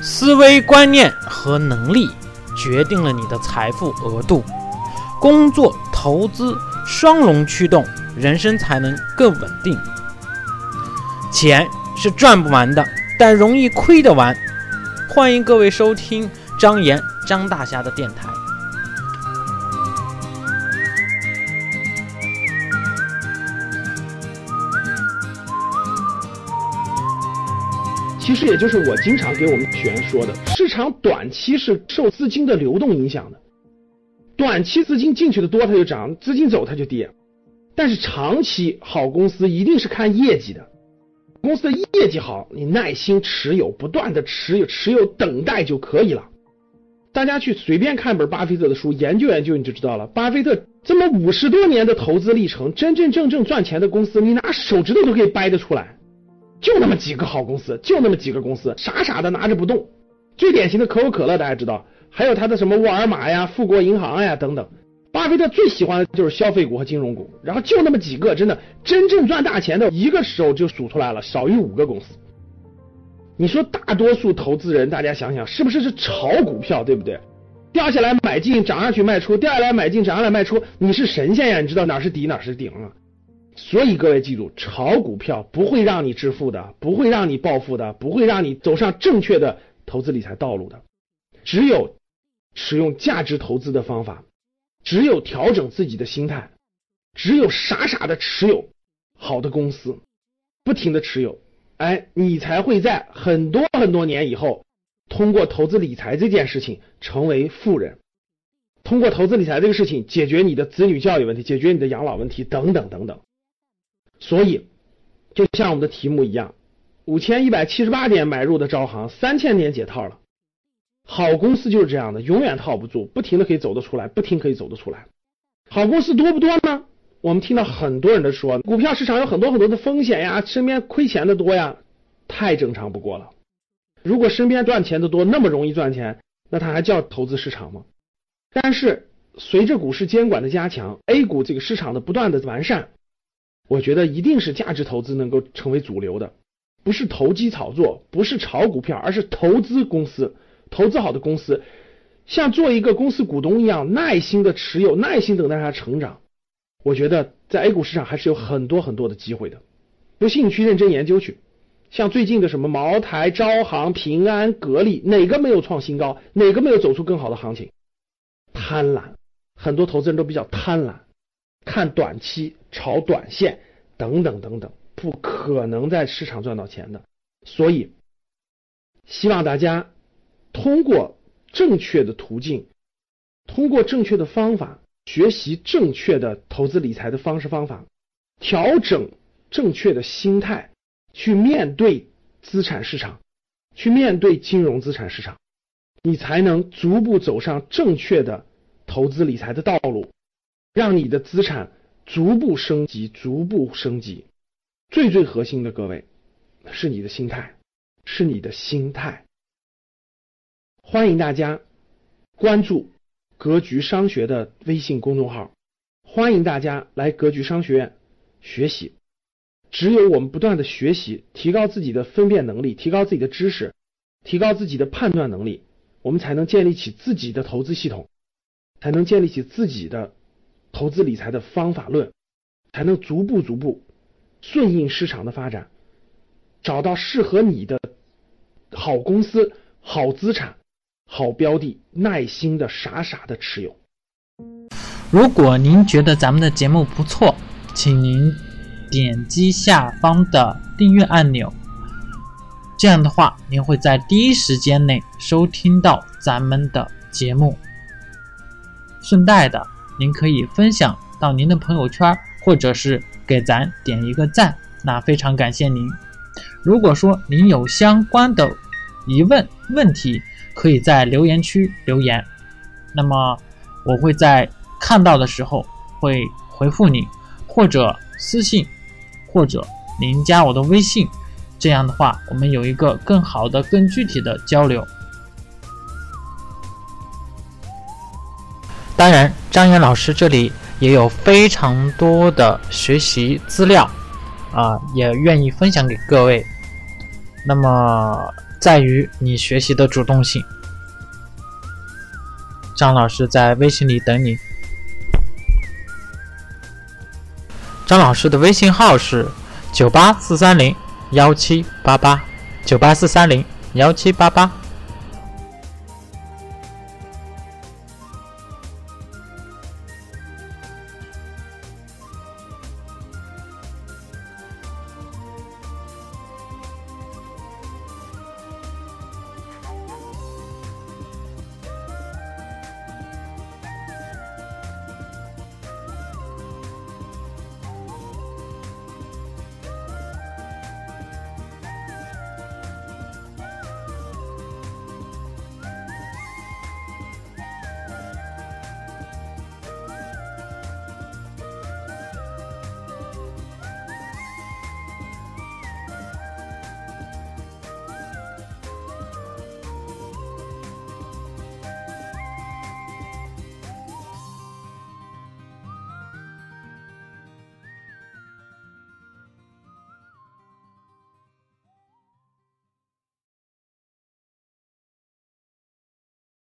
思维观念和能力决定了你的财富额度，工作、投资双龙驱动，人生才能更稳定。钱是赚不完的，但容易亏得完。欢迎各位收听张岩、张大侠的电台。其实也就是我经常给我们学员说的，市场短期是受资金的流动影响的，短期资金进去的多它就涨，资金走它就跌。但是长期好公司一定是看业绩的，公司的业绩好，你耐心持有，不断的持有，持有等待就可以了。大家去随便看本巴菲特的书，研究研究你就知道了。巴菲特这么五十多年的投资历程，真真正正赚钱的公司，你拿手指头都可以掰得出来。就那么几个好公司，就那么几个公司，傻傻的拿着不动。最典型的可口可乐，大家知道，还有他的什么沃尔玛呀、富国银行呀等等。巴菲特最喜欢的就是消费股和金融股，然后就那么几个，真的真正赚大钱的，一个手就数出来了，少于五个公司。你说大多数投资人，大家想想，是不是是炒股票，对不对？掉下来买进，涨上去卖出，掉下来买进，涨上来卖出，你是神仙呀？你知道哪是底，哪是顶啊？所以各位记住，炒股票不会让你致富的，不会让你暴富的，不会让你走上正确的投资理财道路的。只有使用价值投资的方法，只有调整自己的心态，只有傻傻的持有好的公司，不停的持有，哎，你才会在很多很多年以后，通过投资理财这件事情成为富人，通过投资理财这个事情解决你的子女教育问题，解决你的养老问题等等等等。所以，就像我们的题目一样，五千一百七十八点买入的招行，三千点解套了。好公司就是这样的，永远套不住，不停的可以走得出来，不停可以走得出来。好公司多不多呢？我们听到很多人的说，股票市场有很多很多的风险呀，身边亏钱的多呀，太正常不过了。如果身边赚钱的多，那么容易赚钱，那它还叫投资市场吗？但是随着股市监管的加强，A 股这个市场的不断的完善。我觉得一定是价值投资能够成为主流的，不是投机炒作，不是炒股票，而是投资公司，投资好的公司，像做一个公司股东一样，耐心的持有，耐心等待它成长。我觉得在 A 股市场还是有很多很多的机会的，不信你去认真研究去。像最近的什么茅台、招行、平安、格力，哪个没有创新高？哪个没有走出更好的行情？贪婪，很多投资人都比较贪婪。看短期、炒短线等等等等，不可能在市场赚到钱的。所以，希望大家通过正确的途径，通过正确的方法，学习正确的投资理财的方式方法，调整正确的心态，去面对资产市场，去面对金融资产市场，你才能逐步走上正确的投资理财的道路。让你的资产逐步升级，逐步升级。最最核心的，各位是你的心态，是你的心态。欢迎大家关注格局商学的微信公众号，欢迎大家来格局商学院学习。只有我们不断的学习，提高自己的分辨能力，提高自己的知识，提高自己的判断能力，我们才能建立起自己的投资系统，才能建立起自己的。投资理财的方法论，才能逐步逐步顺应市场的发展，找到适合你的好公司、好资产、好标的，耐心的傻傻的持有。如果您觉得咱们的节目不错，请您点击下方的订阅按钮，这样的话，您会在第一时间内收听到咱们的节目。顺带的。您可以分享到您的朋友圈，或者是给咱点一个赞，那非常感谢您。如果说您有相关的疑问问题，可以在留言区留言，那么我会在看到的时候会回复你，或者私信，或者您加我的微信，这样的话我们有一个更好的、更具体的交流。当然，张岩老师这里也有非常多的学习资料，啊，也愿意分享给各位。那么，在于你学习的主动性。张老师在微信里等你。张老师的微信号是九八四三零幺七八八，九八四三零幺七八八。